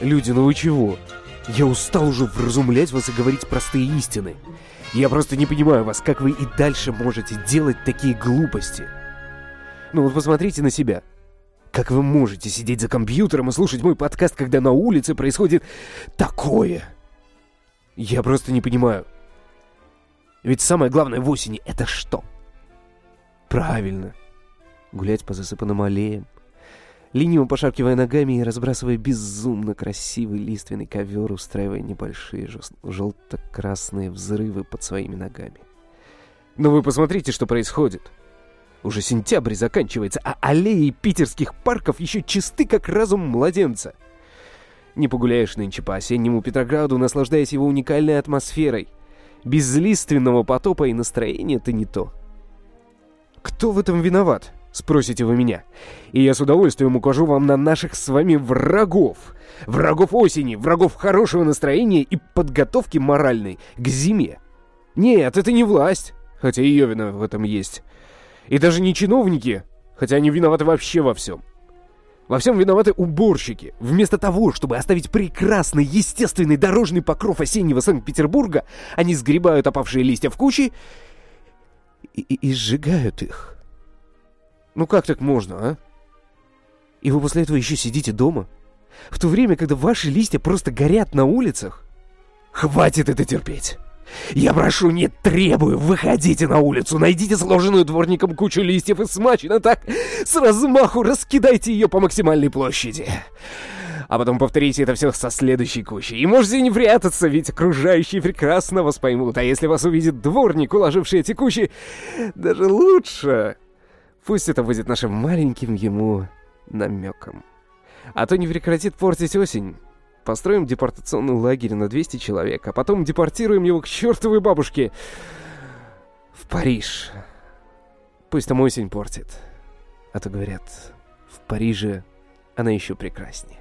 Люди, ну вы чего? Я устал уже вразумлять вас и говорить простые истины. Я просто не понимаю вас, как вы и дальше можете делать такие глупости. Ну вот посмотрите на себя. Как вы можете сидеть за компьютером и слушать мой подкаст, когда на улице происходит такое? Я просто не понимаю. Ведь самое главное в осени — это что? Правильно. Гулять по засыпанным аллеям, лениво пошаркивая ногами и разбрасывая безумно красивый лиственный ковер, устраивая небольшие желто-красные взрывы под своими ногами. Но вы посмотрите, что происходит. Уже сентябрь заканчивается, а аллеи питерских парков еще чисты, как разум младенца. Не погуляешь нынче по осеннему Петрограду, наслаждаясь его уникальной атмосферой. Без лиственного потопа и настроения-то не то. Кто в этом виноват? Спросите вы меня. И я с удовольствием укажу вам на наших с вами врагов. Врагов осени, врагов хорошего настроения и подготовки моральной к зиме. Нет, это не власть, хотя ее вина в этом есть. И даже не чиновники, хотя они виноваты вообще во всем. Во всем виноваты уборщики. Вместо того, чтобы оставить прекрасный, естественный дорожный покров осеннего Санкт-Петербурга, они сгребают опавшие листья в кучи и, и, и сжигают их. Ну как так можно, а? И вы после этого еще сидите дома? В то время, когда ваши листья просто горят на улицах? Хватит это терпеть! Я прошу, не требую, выходите на улицу, найдите сложенную дворником кучу листьев и смачно так, с размаху раскидайте ее по максимальной площади. А потом повторите это все со следующей кучей. И можете не прятаться, ведь окружающие прекрасно вас поймут. А если вас увидит дворник, уложивший эти кучи, даже лучше. Пусть это будет нашим маленьким ему намеком. А то не прекратит портить осень. Построим депортационный лагерь на 200 человек, а потом депортируем его к чертовой бабушке в Париж. Пусть там осень портит. А то говорят, в Париже она еще прекраснее.